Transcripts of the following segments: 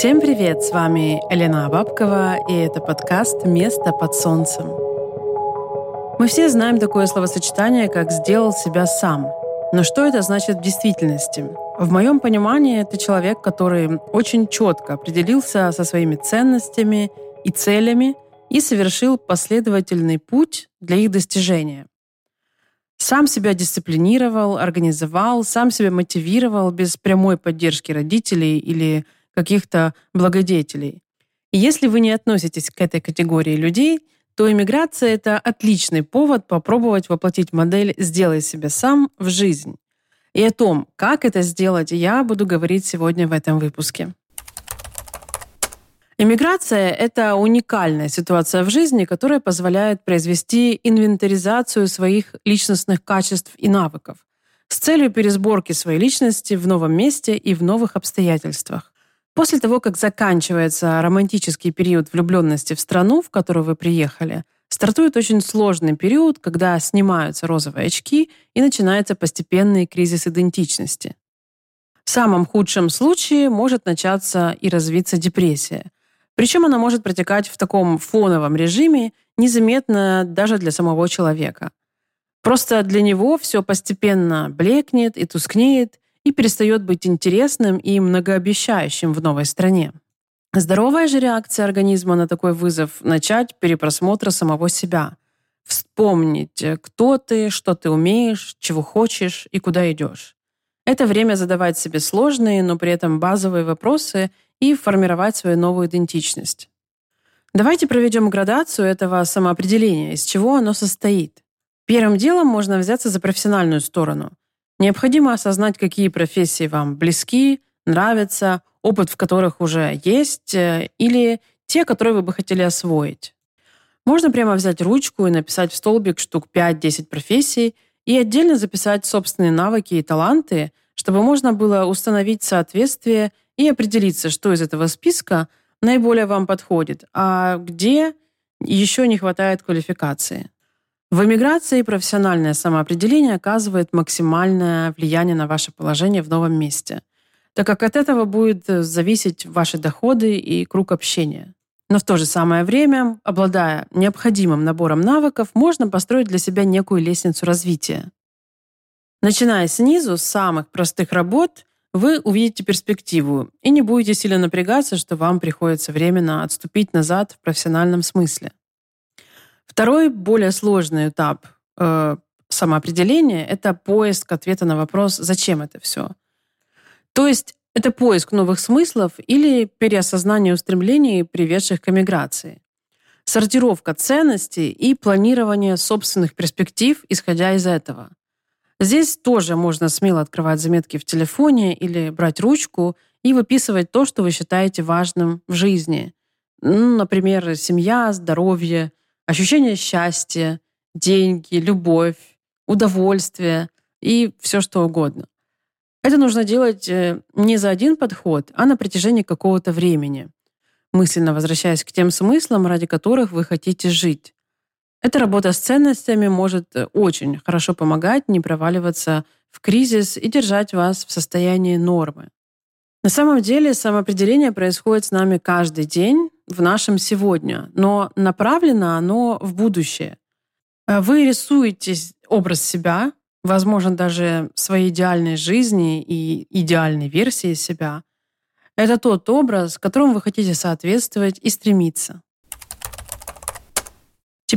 Всем привет! С вами Елена Бабкова, и это подкаст «Место под солнцем». Мы все знаем такое словосочетание, как «сделал себя сам». Но что это значит в действительности? В моем понимании это человек, который очень четко определился со своими ценностями и целями и совершил последовательный путь для их достижения. Сам себя дисциплинировал, организовал, сам себя мотивировал без прямой поддержки родителей или каких-то благодетелей. И если вы не относитесь к этой категории людей, то иммиграция — это отличный повод попробовать воплотить модель «сделай себя сам» в жизнь. И о том, как это сделать, я буду говорить сегодня в этом выпуске. Иммиграция — это уникальная ситуация в жизни, которая позволяет произвести инвентаризацию своих личностных качеств и навыков с целью пересборки своей личности в новом месте и в новых обстоятельствах. После того, как заканчивается романтический период влюбленности в страну, в которую вы приехали, стартует очень сложный период, когда снимаются розовые очки и начинается постепенный кризис идентичности. В самом худшем случае может начаться и развиться депрессия. Причем она может протекать в таком фоновом режиме, незаметно даже для самого человека. Просто для него все постепенно блекнет и тускнеет, и перестает быть интересным и многообещающим в новой стране. Здоровая же реакция организма на такой вызов – начать перепросмотр самого себя. Вспомнить, кто ты, что ты умеешь, чего хочешь и куда идешь. Это время задавать себе сложные, но при этом базовые вопросы и формировать свою новую идентичность. Давайте проведем градацию этого самоопределения, из чего оно состоит. Первым делом можно взяться за профессиональную сторону. Необходимо осознать, какие профессии вам близки, нравятся, опыт в которых уже есть, э, или те, которые вы бы хотели освоить. Можно прямо взять ручку и написать в столбик штук 5-10 профессий и отдельно записать собственные навыки и таланты, чтобы можно было установить соответствие и определиться, что из этого списка наиболее вам подходит, а где еще не хватает квалификации. В эмиграции профессиональное самоопределение оказывает максимальное влияние на ваше положение в новом месте, так как от этого будет зависеть ваши доходы и круг общения. Но в то же самое время, обладая необходимым набором навыков, можно построить для себя некую лестницу развития. Начиная снизу, с самых простых работ, вы увидите перспективу и не будете сильно напрягаться, что вам приходится временно отступить назад в профессиональном смысле. Второй, более сложный этап э, самоопределения – это поиск ответа на вопрос «Зачем это все?». То есть это поиск новых смыслов или переосознание устремлений, приведших к эмиграции. Сортировка ценностей и планирование собственных перспектив, исходя из этого. Здесь тоже можно смело открывать заметки в телефоне или брать ручку и выписывать то, что вы считаете важным в жизни. Ну, например, семья, здоровье, ощущение счастья, деньги, любовь, удовольствие и все что угодно. Это нужно делать э, не за один подход, а на протяжении какого-то времени, мысленно возвращаясь к тем смыслам, ради которых вы хотите жить. Эта работа с ценностями может э, очень хорошо помогать не проваливаться в кризис и держать вас в состоянии нормы. На самом деле самоопределение происходит с нами каждый день, в нашем сегодня, но направлено оно в будущее. Э, вы рисуете образ себя, возможно, даже своей идеальной жизни и идеальной версии себя. Это тот образ, которому вы хотите соответствовать и стремиться.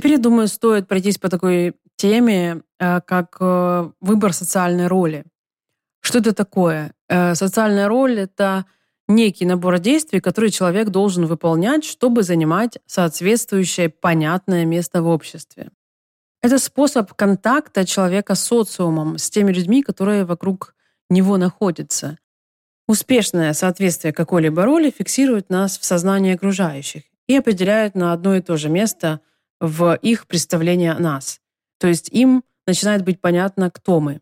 Теперь, я думаю, стоит пройтись по такой теме, э, как э, выбор социальной роли. Что это такое? Социальная роль — это некий набор действий, которые человек должен выполнять, чтобы занимать соответствующее понятное место в обществе. Это способ контакта человека с социумом, с теми людьми, которые вокруг него находятся. Успешное соответствие какой-либо роли фиксирует нас в сознании окружающих и определяет на одно и то же место в их представлении о нас. То есть им начинает быть понятно, кто мы.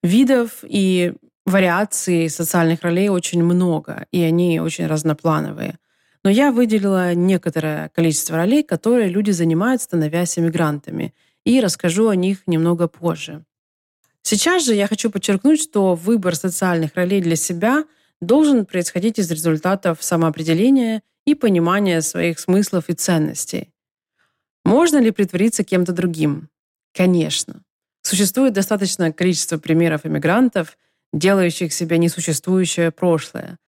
Видов и вариаций социальных ролей очень много, и они очень разноплановые. Но я выделила некоторое количество ролей, которые люди занимают, становясь иммигрантами, и расскажу о них немного позже. Сейчас же я хочу подчеркнуть, что выбор социальных ролей для себя должен происходить из результатов самоопределения и понимания своих смыслов и ценностей. Можно ли притвориться кем-то другим? Конечно. Существует достаточное количество примеров иммигрантов, делающих себя несуществующее прошлое.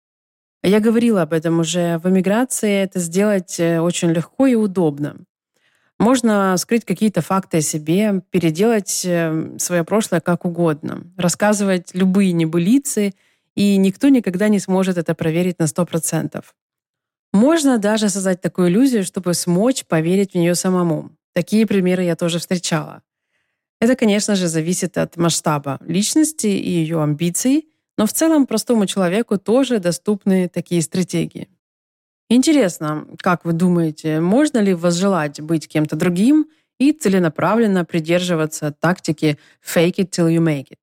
Я говорила об этом уже. В эмиграции это сделать э, очень легко и удобно. Можно скрыть какие-то факты о себе, переделать э, свое прошлое как угодно, рассказывать любые небылицы, и никто никогда не сможет это проверить на 100%. Можно даже создать такую иллюзию, чтобы смочь поверить в нее самому. Такие примеры я тоже встречала. Это, конечно же, зависит от масштаба личности и ее амбиций, но в целом простому человеку тоже доступны такие стратегии. Интересно, как вы думаете, можно ли возжелать быть кем-то другим и целенаправленно придерживаться тактики «fake it till you make it»?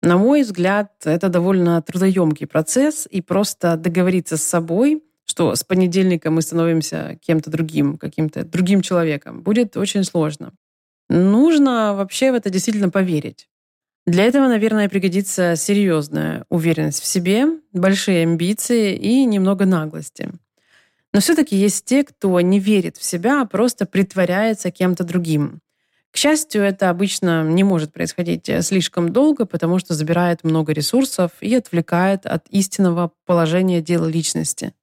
На мой взгляд, это довольно трудоемкий процесс, и просто договориться с собой, что с понедельника мы становимся кем-то другим, каким-то другим человеком, будет очень сложно. Нужно вообще в это действительно поверить. Для этого, наверное, пригодится серьезная уверенность в себе, большие амбиции и немного наглости. Но все-таки есть те, кто не верит в себя, а просто притворяется кем-то другим. К счастью, это обычно не может происходить слишком долго, потому что забирает много ресурсов и отвлекает от истинного положения дела личности.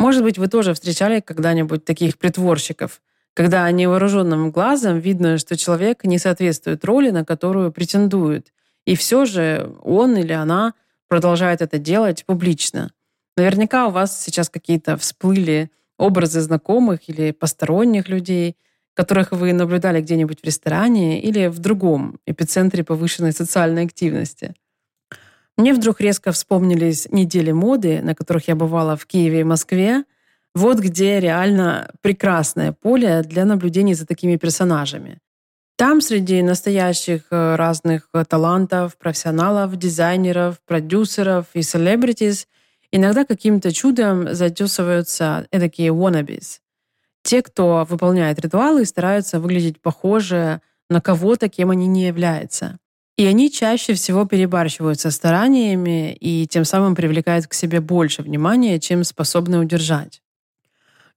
Может быть, вы тоже встречали когда-нибудь таких притворщиков, когда невооруженным глазом видно, что человек не соответствует роли, на которую претендует, и все же он или она продолжает это делать публично. Наверняка у вас сейчас какие-то всплыли образы знакомых или посторонних людей, которых вы наблюдали где-нибудь в ресторане или в другом эпицентре повышенной социальной активности. Мне вдруг резко вспомнились недели моды, на которых я бывала в Киеве и Москве. Вот где реально прекрасное поле для наблюдений за такими персонажами. Там среди настоящих э, разных э, талантов, профессионалов, дизайнеров, продюсеров и селебритис иногда каким-то чудом затесываются такие wannabes. Те, кто выполняет ритуалы и стараются выглядеть похоже на кого-то, кем они не являются. И они чаще всего перебарщивают со стараниями и тем самым привлекают к себе больше внимания, чем способны удержать.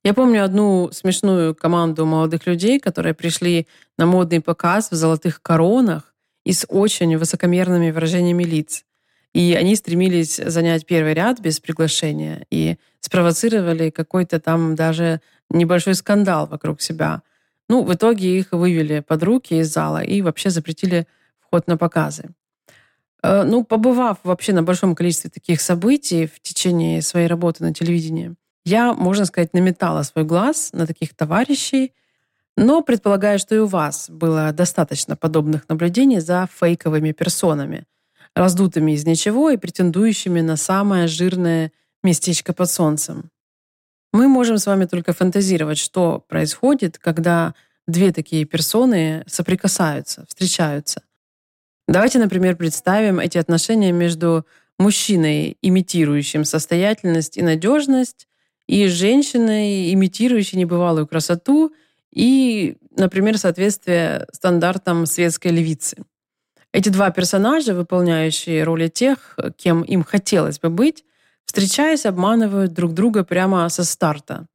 Я помню одну смешную команду молодых людей, которые пришли на модный показ в золотых коронах и с очень высокомерными выражениями лиц. И они стремились занять первый ряд без приглашения и спровоцировали какой-то там даже небольшой скандал вокруг себя. Ну, в итоге их вывели под руки из зала и вообще запретили вход на показы. Э, ну, побывав вообще на большом количестве таких событий в течение своей работы на телевидении, я, можно сказать, наметала свой глаз на таких товарищей, но предполагаю, что и у вас было достаточно подобных наблюдений за фейковыми персонами, раздутыми из ничего и претендующими на самое жирное местечко под солнцем. Мы можем с вами только фантазировать, что происходит, когда две такие персоны соприкасаются, встречаются. Давайте, например, представим эти отношения между мужчиной, имитирующим состоятельность и надежность, и женщиной, имитирующей небывалую красоту и, например, соответствие стандартам светской левицы. Эти два персонажа, выполняющие роли тех, кем им хотелось бы быть, встречаясь, обманывают друг друга прямо со старта.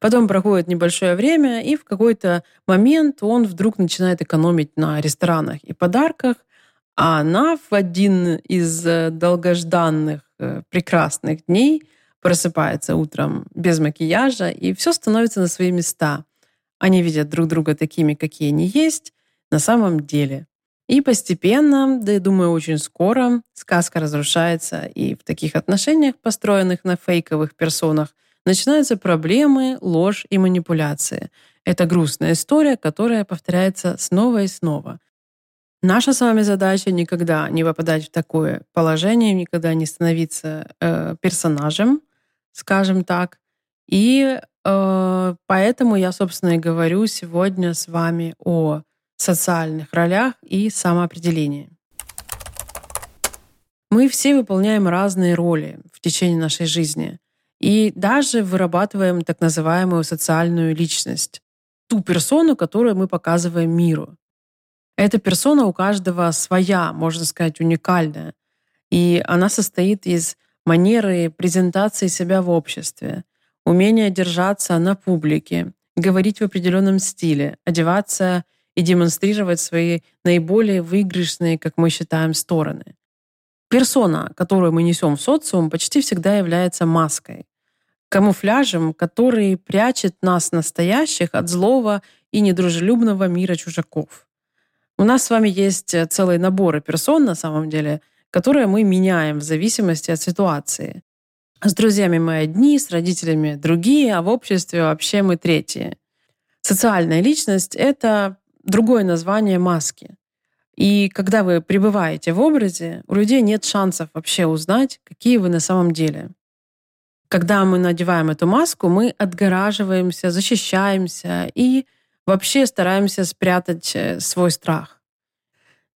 Потом проходит небольшое время, и в какой-то момент он вдруг начинает экономить на ресторанах и подарках, а она в один из долгожданных э, прекрасных дней – просыпается утром без макияжа, и все становится на свои места. Они видят друг друга такими, какие они есть на самом деле. И постепенно, да я думаю, очень скоро сказка разрушается, и в таких отношениях, построенных на фейковых персонах, начинаются проблемы, ложь и манипуляции. Это грустная история, которая повторяется снова и снова. Наша с вами задача никогда не попадать в такое положение, никогда не становиться э, персонажем, скажем так. И э, поэтому я, собственно, и говорю сегодня с вами о социальных ролях и самоопределении. Мы все выполняем разные роли в течение нашей жизни и даже вырабатываем так называемую социальную личность, ту персону, которую мы показываем миру. Эта персона у каждого своя, можно сказать, уникальная. И она состоит из манеры презентации себя в обществе, умения держаться на публике, говорить в определенном стиле, одеваться и демонстрировать свои наиболее выигрышные, как мы считаем, стороны. Персона, которую мы несем в социум, почти всегда является маской, камуфляжем, который прячет нас настоящих от злого и недружелюбного мира чужаков. У нас с вами есть целые наборы персон, на самом деле, которые мы меняем в зависимости от ситуации. С друзьями мы одни, с родителями другие, а в обществе вообще мы третьи. Социальная личность — это другое название маски. И когда вы пребываете в образе, у людей нет шансов вообще узнать, какие вы на самом деле. Когда мы надеваем эту маску, мы отгораживаемся, защищаемся и вообще стараемся спрятать э, свой страх.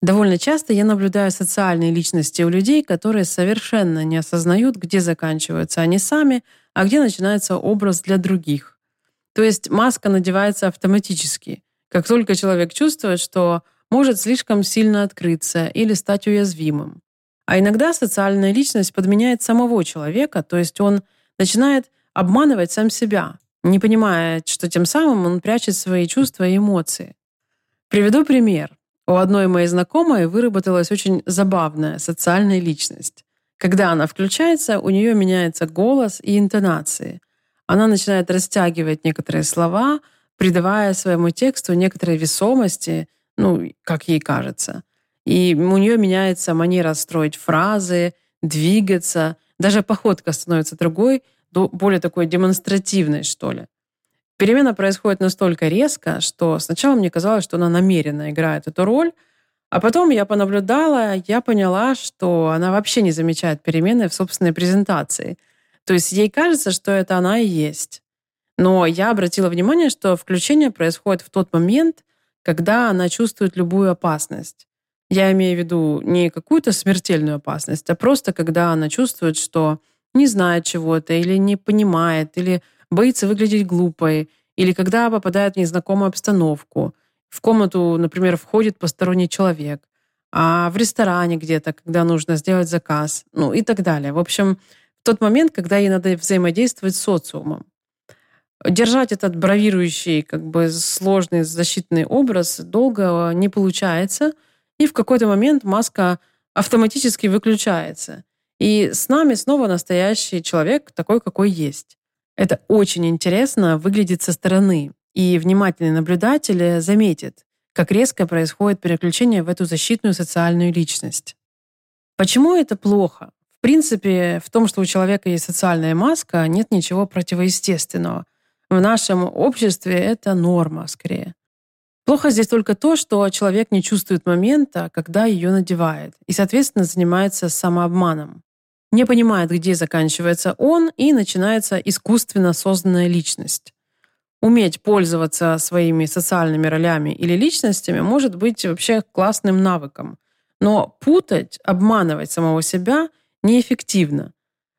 Довольно часто я наблюдаю социальные личности у людей, которые совершенно не осознают, где заканчиваются они сами, а где начинается образ для других. То есть маска надевается автоматически. Как только человек чувствует, что может слишком сильно открыться или стать уязвимым. А иногда социальная личность подменяет самого человека, то есть он начинает обманывать сам себя, не понимая, что тем самым он прячет свои чувства и эмоции. Приведу пример. У одной моей знакомой выработалась очень забавная социальная личность. Когда она включается, у нее меняется голос и интонации. Она начинает растягивать некоторые слова, придавая своему тексту некоторой весомости, ну, как ей кажется. И у нее меняется манера строить фразы, двигаться, даже походка становится другой, более такой демонстративной, что ли. Перемена происходит настолько резко, что сначала мне казалось, что она намеренно играет эту роль, а потом я понаблюдала, я поняла, что она вообще не замечает перемены в собственной презентации. То есть ей кажется, что это она и есть. Но я обратила внимание, что включение происходит в тот момент, когда она чувствует любую опасность. Я имею в виду не какую-то смертельную опасность, а просто когда она чувствует, что не знает чего-то или не понимает, или боится выглядеть глупой, или когда попадает в незнакомую обстановку. В комнату, например, входит посторонний человек, а в ресторане где-то, когда нужно сделать заказ, ну и так далее. В общем, в тот момент, когда ей надо взаимодействовать с социумом. Держать этот бравирующий, как бы сложный защитный образ долго не получается, и в какой-то момент маска автоматически выключается. И с нами снова настоящий человек, такой, какой есть. Это очень интересно выглядит со стороны, и внимательный наблюдатель заметит, как резко происходит переключение в эту защитную социальную личность. Почему это плохо? В принципе, в том, что у человека есть социальная маска, нет ничего противоестественного. В нашем обществе это норма скорее. Плохо здесь только то, что человек не чувствует момента, когда ее надевает, и, соответственно, занимается самообманом не понимает, где заканчивается он, и начинается искусственно созданная личность. Уметь пользоваться своими социальными ролями или личностями может быть вообще классным навыком. Но путать, обманывать самого себя неэффективно.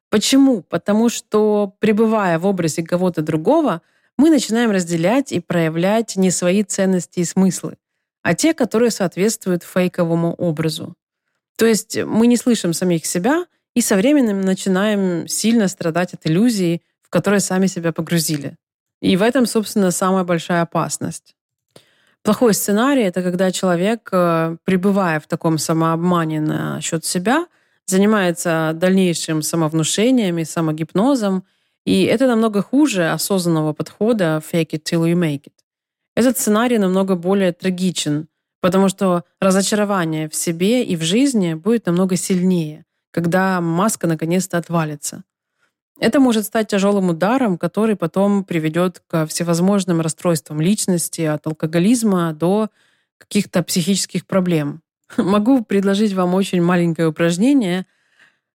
Почему? Потому что, пребывая в образе кого-то другого, мы начинаем разделять и проявлять не свои ценности и смыслы, а те, которые соответствуют фейковому образу. То есть мы не слышим самих себя, и со временем начинаем сильно страдать от иллюзии, в которые сами себя погрузили. И в этом, собственно, самая большая опасность. Плохой сценарий — это когда человек, э, пребывая в таком самообмане насчет себя, занимается дальнейшим самовнушением и самогипнозом, и это намного хуже осознанного подхода «fake it till you make it». Этот сценарий намного более трагичен, потому что разочарование в себе и в жизни будет намного сильнее, когда маска наконец-то отвалится. Это может стать тяжелым ударом, который потом приведет к всевозможным расстройствам личности, от алкоголизма до каких-то психических проблем. Могу предложить вам очень маленькое упражнение.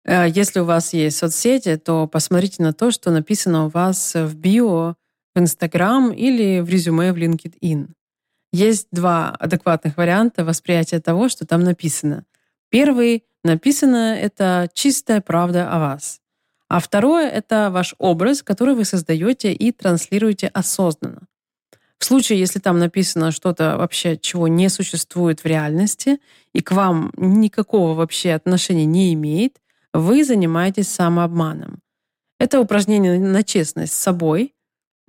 Э, если у вас есть соцсети, то посмотрите на то, что написано у вас в био в Instagram или в резюме в LinkedIn. Есть два адекватных варианта восприятия того, что там написано. Первый Написано это чистая правда о вас. А второе — это ваш образ, который вы создаете и транслируете осознанно. В случае, если там написано что-то вообще, чего не существует в реальности, и к вам никакого вообще отношения не имеет, вы занимаетесь самообманом. Это упражнение на честность с собой.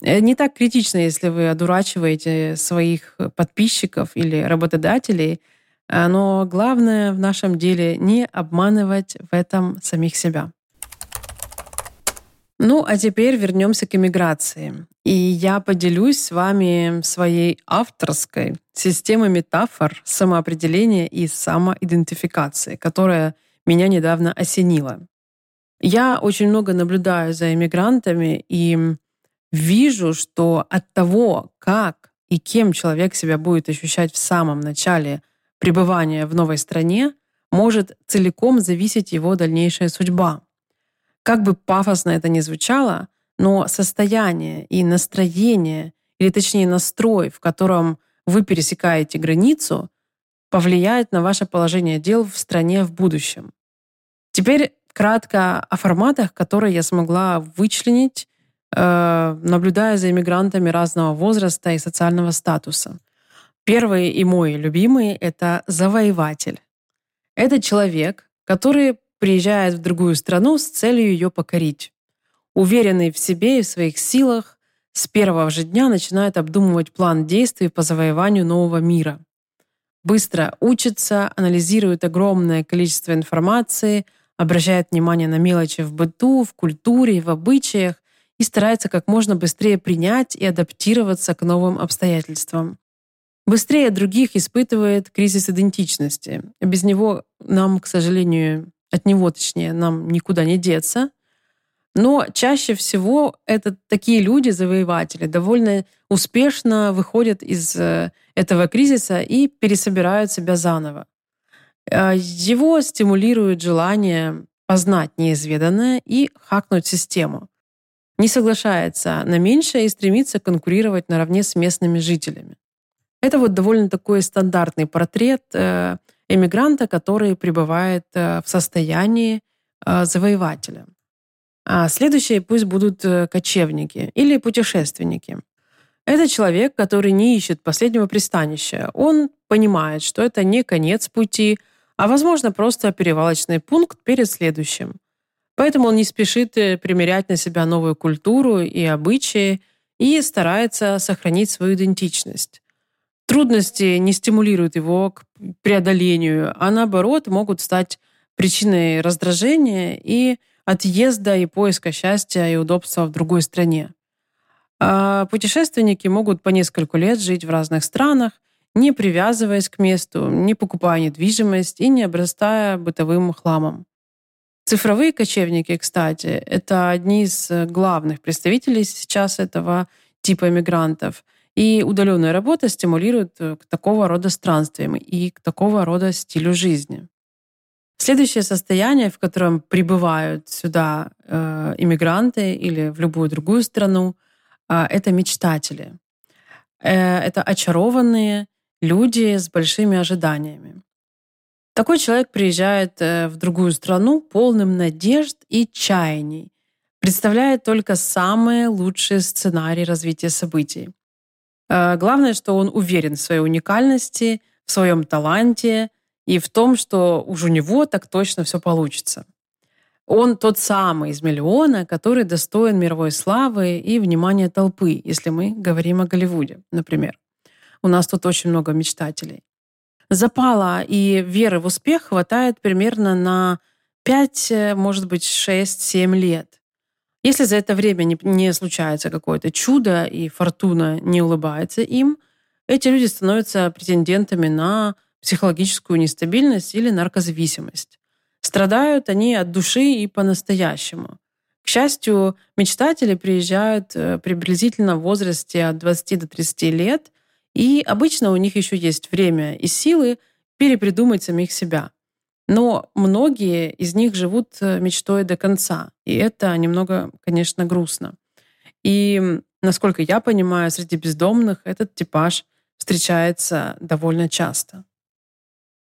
Э, не так критично, если вы одурачиваете своих подписчиков или работодателей, э, но главное в нашем деле не обманывать в этом самих себя. Ну, а теперь вернемся к иммиграции. И я поделюсь с вами своей авторской системой метафор самоопределения и самоидентификации, которая меня недавно осенила. Я очень много наблюдаю за иммигрантами и вижу, что от того, как и кем человек себя будет ощущать в самом начале пребывания в новой стране, может целиком зависеть его дальнейшая судьба. Как бы пафосно это ни звучало, но состояние и настроение, или точнее настрой, в котором вы пересекаете границу, повлияет на ваше положение дел в стране в будущем. Теперь кратко о форматах, которые я смогла вычленить, э, наблюдая за иммигрантами разного возраста и социального статуса. Первый и мой любимый — это завоеватель. Это человек, который приезжает в другую страну с целью ее покорить. Уверенный в себе и в своих силах, с первого же дня начинает обдумывать план действий по завоеванию нового мира. Быстро учится, анализирует огромное количество информации, обращает внимание на мелочи в быту, в культуре, в обычаях и старается как можно быстрее принять и адаптироваться к новым обстоятельствам. Быстрее других испытывает кризис идентичности. Без него нам, к сожалению, от него, точнее, нам никуда не деться. Но чаще всего это такие люди, завоеватели, довольно успешно выходят из э, этого кризиса и пересобирают себя заново. Э, его стимулирует желание познать неизведанное и хакнуть систему. Не соглашается на меньшее и стремится конкурировать наравне с местными жителями. Это вот довольно такой стандартный портрет э, эмигранта, который пребывает э, в состоянии завоевателя. А следующие пусть будут кочевники или путешественники. Это человек, который не ищет последнего пристанища. Он понимает, что это не конец пути, а, возможно, просто перевалочный пункт перед следующим. Поэтому он не спешит примерять на себя новую культуру и обычаи и старается сохранить свою идентичность. Трудности не стимулируют его к преодолению, а наоборот могут стать причиной раздражения и отъезда и поиска счастья и удобства в другой стране. А путешественники могут по несколько лет жить в разных странах, не привязываясь к месту, не покупая недвижимость и не обрастая бытовым хламом. Цифровые кочевники, кстати, это одни из главных представителей сейчас этого типа мигрантов – и удаленная работа стимулирует э, к такого рода странствиям и к такого рода стилю жизни. Следующее состояние, в котором прибывают сюда э, иммигранты или в любую другую страну, э, это мечтатели. Э, это очарованные люди с большими ожиданиями. Такой человек приезжает э, в другую страну полным надежд и чаяний, представляет только самые лучшие сценарии развития событий. Э, главное, что он уверен в своей уникальности, в своем таланте и в том, что уж у него так точно все получится. Он тот самый из миллиона, который достоин мировой славы и внимания толпы, если мы говорим о Голливуде, например. У нас тут очень много мечтателей. Запала и веры в успех хватает примерно на 5, э, может быть, 6-7 лет. Если за это время не, не случается какое-то чудо и фортуна не улыбается им, эти люди становятся претендентами на психологическую нестабильность или наркозависимость. Страдают они от души и по-настоящему. К счастью, мечтатели приезжают э, приблизительно в возрасте от 20 до 30 лет, и обычно у них еще есть время и силы перепридумать самих себя. Но многие из них живут э, мечтой до конца. И это немного, конечно, грустно. И, насколько я понимаю, среди бездомных этот типаж встречается довольно часто.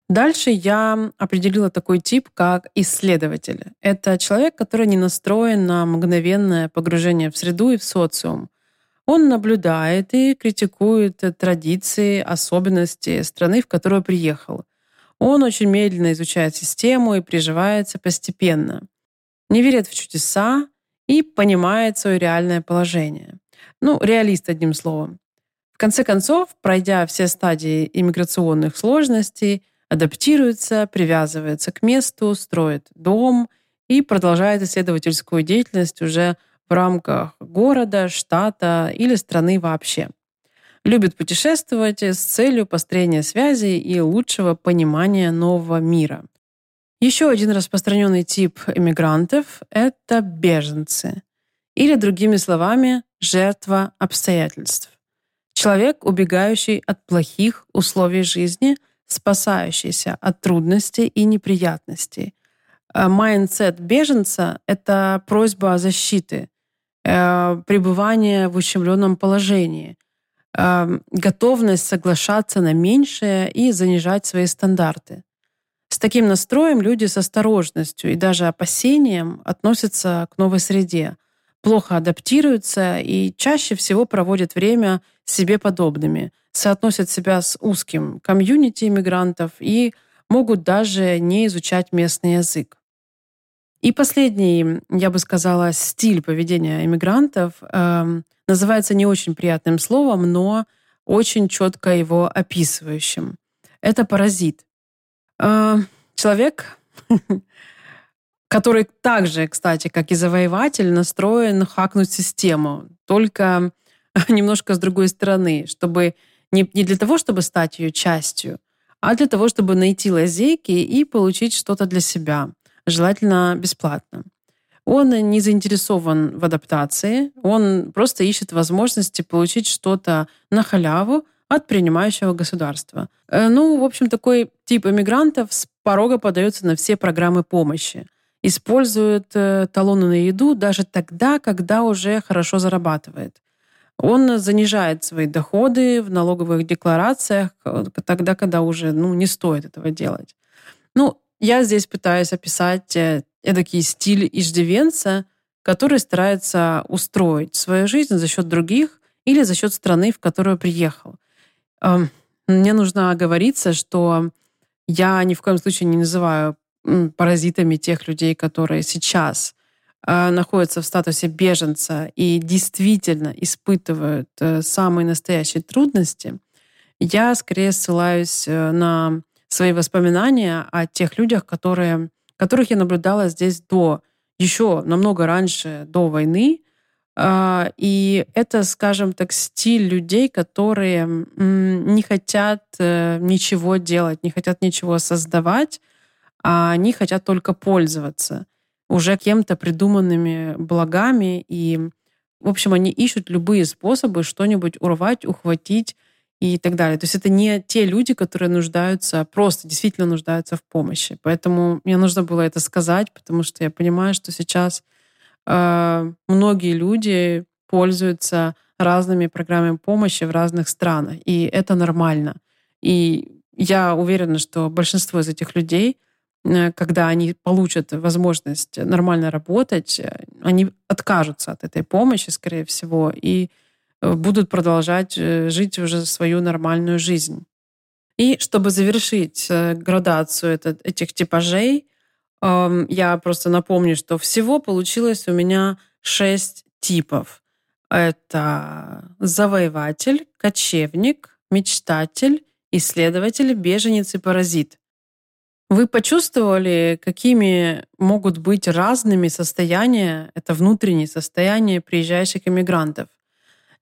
Дальше я определила такой тип, как исследователь. Это человек, который не настроен на мгновенное погружение в среду и в социум. Он наблюдает и критикует традиции, особенности страны, в которую приехал. Он очень медленно изучает систему и приживается постепенно. Не верит в чудеса и понимает свое реальное положение. Ну, реалист, одним словом. В конце концов, пройдя все стадии иммиграционных сложностей, адаптируется, привязывается к месту, строит дом и продолжает исследовательскую деятельность уже в рамках города, штата или страны вообще. Любит путешествовать с целью построения связей и лучшего понимания нового мира. Еще один распространенный тип иммигрантов – это беженцы. Или, другими словами, жертва обстоятельств. Человек, убегающий от плохих условий жизни, спасающийся от трудностей и неприятностей. Э, mindset беженца — это просьба о защите, пребывание в ущемленном положении, э, готовность соглашаться на меньшее и занижать свои стандарты. С таким настроем люди с осторожностью и даже опасением относятся к новой среде, плохо адаптируются и чаще всего проводят время себе подобными, соотносят себя с узким комьюнити иммигрантов и могут даже не изучать местный язык. И последний, я бы сказала, стиль поведения иммигрантов э, называется не очень приятным словом, но очень четко его описывающим. Это паразит. Э, человек, который также, кстати, как и завоеватель, настроен хакнуть систему, только немножко с другой стороны, чтобы не, не для того, чтобы стать ее частью, а для того, чтобы найти лазейки и получить что-то для себя, желательно бесплатно. Он не заинтересован в адаптации, он просто ищет возможности получить что-то на халяву от принимающего государства. Э, ну, в общем, такой тип иммигрантов с порога подается на все программы помощи – использует э, талоны на еду даже тогда, когда уже хорошо зарабатывает. Он занижает свои доходы в налоговых декларациях э, тогда, когда уже ну, не стоит этого делать. Ну, я здесь пытаюсь описать э, эдакий стиль иждивенца, который старается устроить свою жизнь за счет других или за счет страны, в которую приехал. Эм, мне нужно оговориться, что я ни в коем случае не называю паразитами тех людей, которые сейчас э, находятся в статусе беженца и действительно испытывают э, самые настоящие трудности, я скорее ссылаюсь на свои воспоминания о тех людях, которые, которых я наблюдала здесь до, еще намного раньше, до войны. Э, и это, скажем так, стиль людей, которые не хотят э, ничего делать, не хотят ничего создавать, а они хотят только пользоваться уже кем-то придуманными благами. И, в общем, они ищут любые способы что-нибудь урвать, ухватить и так далее. То есть это не те люди, которые нуждаются, просто действительно нуждаются в помощи. Поэтому мне нужно было это сказать, потому что я понимаю, что сейчас э, многие люди пользуются разными программами помощи в разных странах, и это нормально. И я уверена, что большинство из этих людей Э, когда они получат возможность нормально работать, э, они откажутся от этой помощи, скорее всего, и будут продолжать жить уже свою нормальную жизнь. И чтобы завершить градацию этих типажей, эм, я просто напомню, что всего получилось у меня шесть типов. Это завоеватель, кочевник, мечтатель, исследователь, беженец и паразит. Вы почувствовали, какими могут быть разными состояния, это внутренние состояния приезжающих иммигрантов?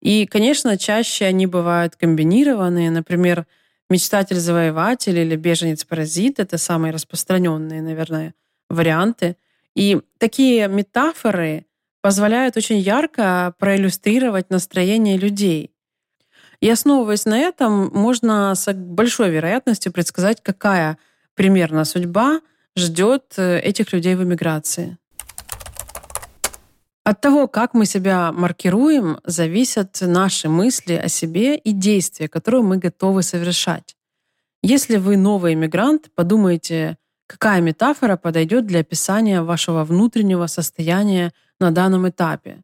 И, конечно, чаще они бывают комбинированные. Например, мечтатель-завоеватель или беженец-паразит — это самые распространенные, наверное, варианты. И такие метафоры позволяют очень ярко проиллюстрировать настроение людей. И основываясь на этом, можно с большой вероятностью предсказать, какая примерно судьба ждет э, этих людей в эмиграции. От того, как мы себя маркируем, зависят наши мысли о себе и действия, которые мы готовы совершать. Если вы новый иммигрант, подумайте, какая метафора подойдет для описания вашего внутреннего состояния на данном этапе.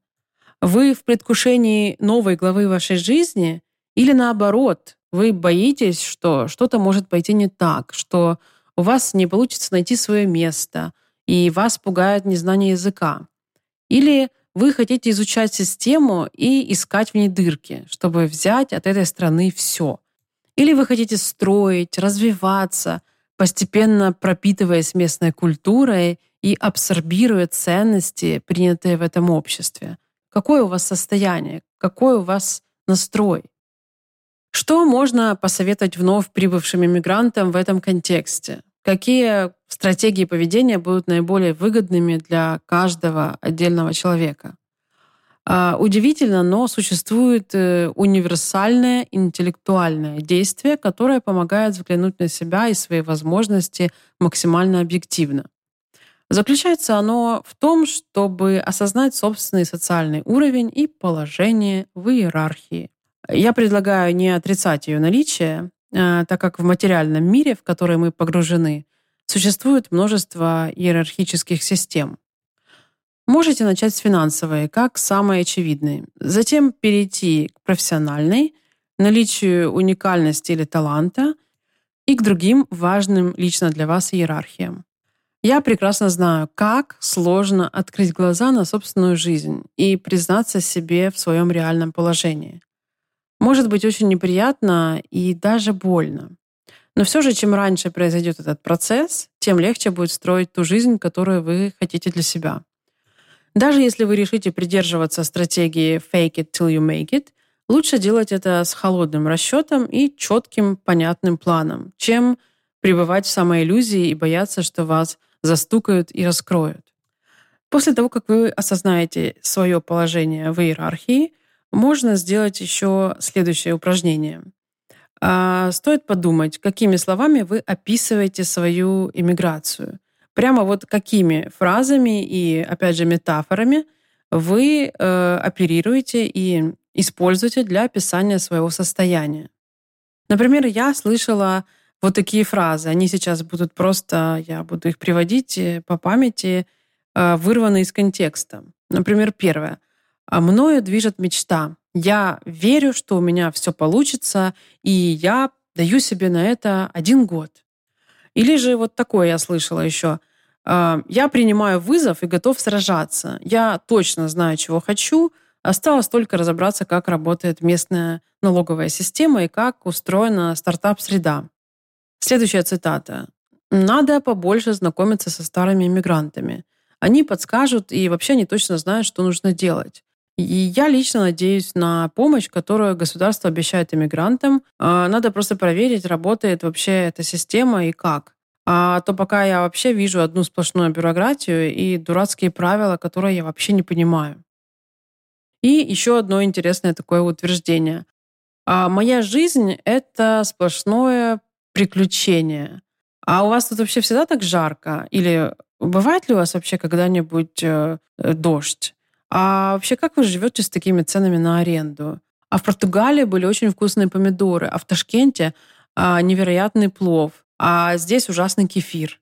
Вы в предвкушении новой главы вашей жизни или наоборот, вы боитесь, что что-то может пойти не так, что у вас не получится найти свое место, и вас пугает незнание языка. Или вы хотите изучать систему и искать в ней дырки, чтобы взять от этой страны все. Или вы хотите строить, развиваться, постепенно пропитываясь местной культурой и абсорбируя ценности, принятые в этом обществе. Какое у вас состояние? Какой у вас настрой? Что можно посоветовать вновь прибывшим иммигрантам в этом контексте? Какие стратегии поведения будут наиболее выгодными для каждого отдельного человека? А, удивительно, но существует э, универсальное интеллектуальное действие, которое помогает взглянуть на себя и свои возможности максимально объективно. Заключается оно в том, чтобы осознать собственный социальный уровень и положение в иерархии. Я предлагаю не отрицать ее наличие, так как в материальном мире, в который мы погружены, существует множество иерархических систем. Можете начать с финансовой, как самой очевидной. Затем перейти к профессиональной, наличию уникальности или таланта и к другим важным лично для вас иерархиям. Я прекрасно знаю, как сложно открыть глаза на собственную жизнь и признаться себе в своем реальном положении. Может быть очень неприятно и даже больно. Но все же, чем раньше произойдет этот процесс, тем легче будет строить ту жизнь, которую вы хотите для себя. Даже если вы решите придерживаться стратегии fake it till you make it, лучше делать это с холодным расчетом и четким, понятным планом, чем пребывать в самоиллюзии и бояться, что вас застукают и раскроют. После того, как вы осознаете свое положение в иерархии, можно сделать еще следующее упражнение. А, стоит подумать, какими словами вы описываете свою иммиграцию. Прямо вот какими фразами и, опять же, метафорами вы э, оперируете и используете для описания своего состояния. Например, я слышала вот такие фразы. Они сейчас будут просто, я буду их приводить э, по памяти, э, вырваны из контекста. Например, первое. «А мною движет мечта. Я верю, что у меня все получится, и я даю себе на это один год. Или же вот такое я слышала еще. «А, я принимаю вызов и готов сражаться. Я точно знаю, чего хочу. Осталось только разобраться, как работает местная налоговая система и как устроена стартап-среда. Следующая цитата. «Надо побольше знакомиться со старыми иммигрантами. Они подскажут, и вообще они точно знают, что нужно делать. И я лично надеюсь на помощь, которую государство обещает иммигрантам. А, надо просто проверить, работает вообще эта система и как. А то пока я вообще вижу одну сплошную бюрократию и дурацкие правила, которые я вообще не понимаю. И еще одно интересное такое утверждение. А моя жизнь — это сплошное приключение. А у вас тут вообще всегда так жарко? Или бывает ли у вас вообще когда-нибудь э, дождь? А вообще как вы живете с такими ценами на аренду? А в Португалии были очень вкусные помидоры, а в Ташкенте а, невероятный плов, а здесь ужасный кефир.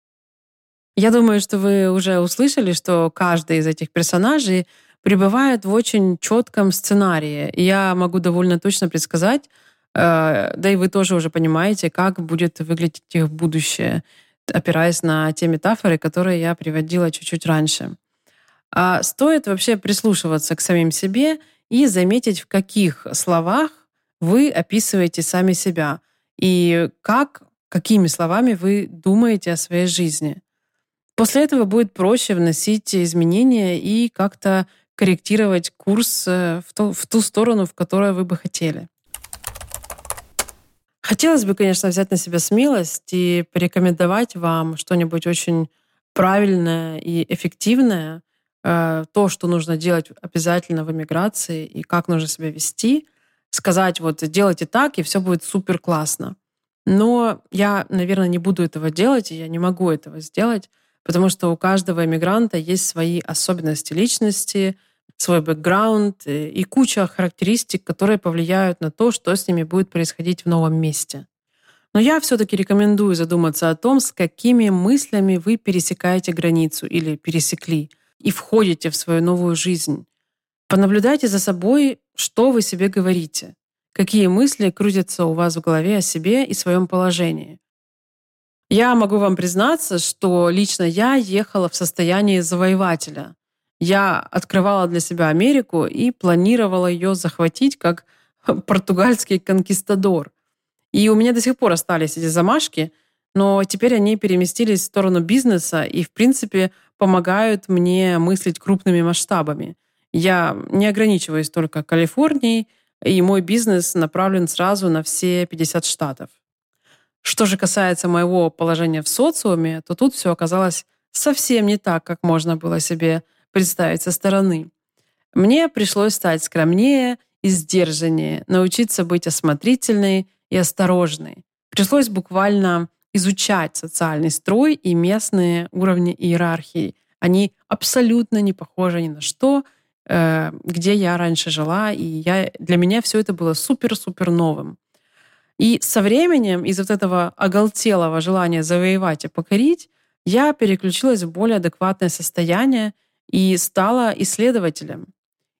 Я думаю, что вы уже услышали, что каждый из этих персонажей пребывает в очень четком сценарии. Я могу довольно точно предсказать, Э, да и вы тоже уже понимаете, как будет выглядеть их будущее, опираясь на те метафоры, которые я приводила чуть-чуть раньше. А стоит вообще прислушиваться к самим себе и заметить, в каких словах вы описываете сами себя и как, какими словами вы думаете о своей жизни. После этого будет проще вносить изменения и как-то корректировать курс э, в ту, в ту сторону, в которую вы бы хотели. Хотелось бы, конечно, взять на себя смелость и порекомендовать вам что-нибудь очень правильное и эффективное, то, что нужно делать обязательно в эмиграции и как нужно себя вести, сказать вот делайте так, и все будет супер классно. Но я, наверное, не буду этого делать, и я не могу этого сделать, потому что у каждого иммигранта есть свои особенности личности, свой бэкграунд э, и куча характеристик, которые повлияют на то, что с ними будет происходить в новом месте. Но я все-таки рекомендую задуматься о том, с какими мыслями вы пересекаете границу или пересекли и входите в свою новую жизнь. Понаблюдайте за собой, что вы себе говорите, какие мысли крутятся у вас в голове о себе и своем положении. Я могу вам признаться, что лично я ехала в состоянии завоевателя. Я открывала для себя Америку и планировала ее захватить как португальский конкистадор. И у меня до сих пор остались эти замашки, но теперь они переместились в сторону бизнеса и, в принципе, помогают мне мыслить крупными масштабами. Я не ограничиваюсь только Калифорнией, и мой бизнес направлен сразу на все 50 штатов. Что же касается моего положения в социуме, то тут все оказалось совсем не так, как можно было себе представить со стороны. Мне пришлось стать скромнее и сдержаннее, научиться быть осмотрительной и осторожной. Пришлось буквально изучать социальный строй и местные уровни иерархии. Они абсолютно не похожи ни на что, э, где я раньше жила, и я, для меня все это было супер-супер новым. И со временем из вот этого оголтелого желания завоевать и покорить я переключилась в более адекватное состояние и стала исследователем.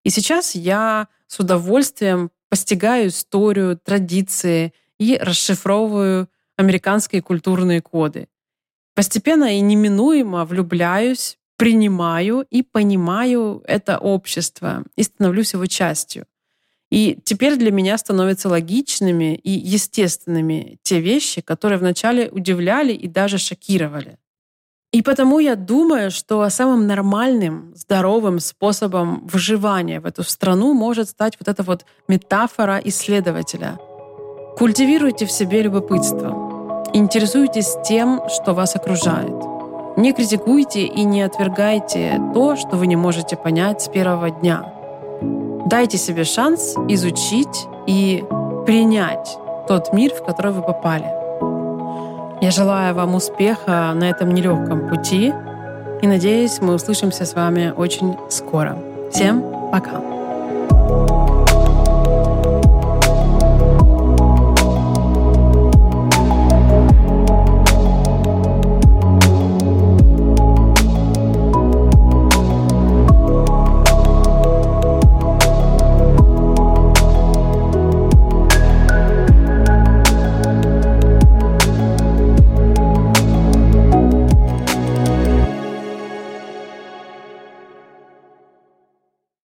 И сейчас я с удовольствием постигаю историю, традиции и расшифровываю американские культурные коды. Постепенно и неминуемо влюбляюсь, принимаю и понимаю это общество и становлюсь его частью. И теперь для меня становятся логичными и естественными те вещи, которые вначале удивляли и даже шокировали. И потому я думаю, что самым нормальным, здоровым способом выживания в эту страну может стать вот эта вот метафора исследователя. Культивируйте в себе любопытство. Интересуйтесь тем, что вас окружает. Не критикуйте и не отвергайте то, что вы не можете понять с первого дня — Дайте себе шанс изучить и принять тот мир, в который вы попали. Я желаю вам успеха на этом нелегком пути и надеюсь, мы услышимся с вами очень скоро. Всем пока! thank you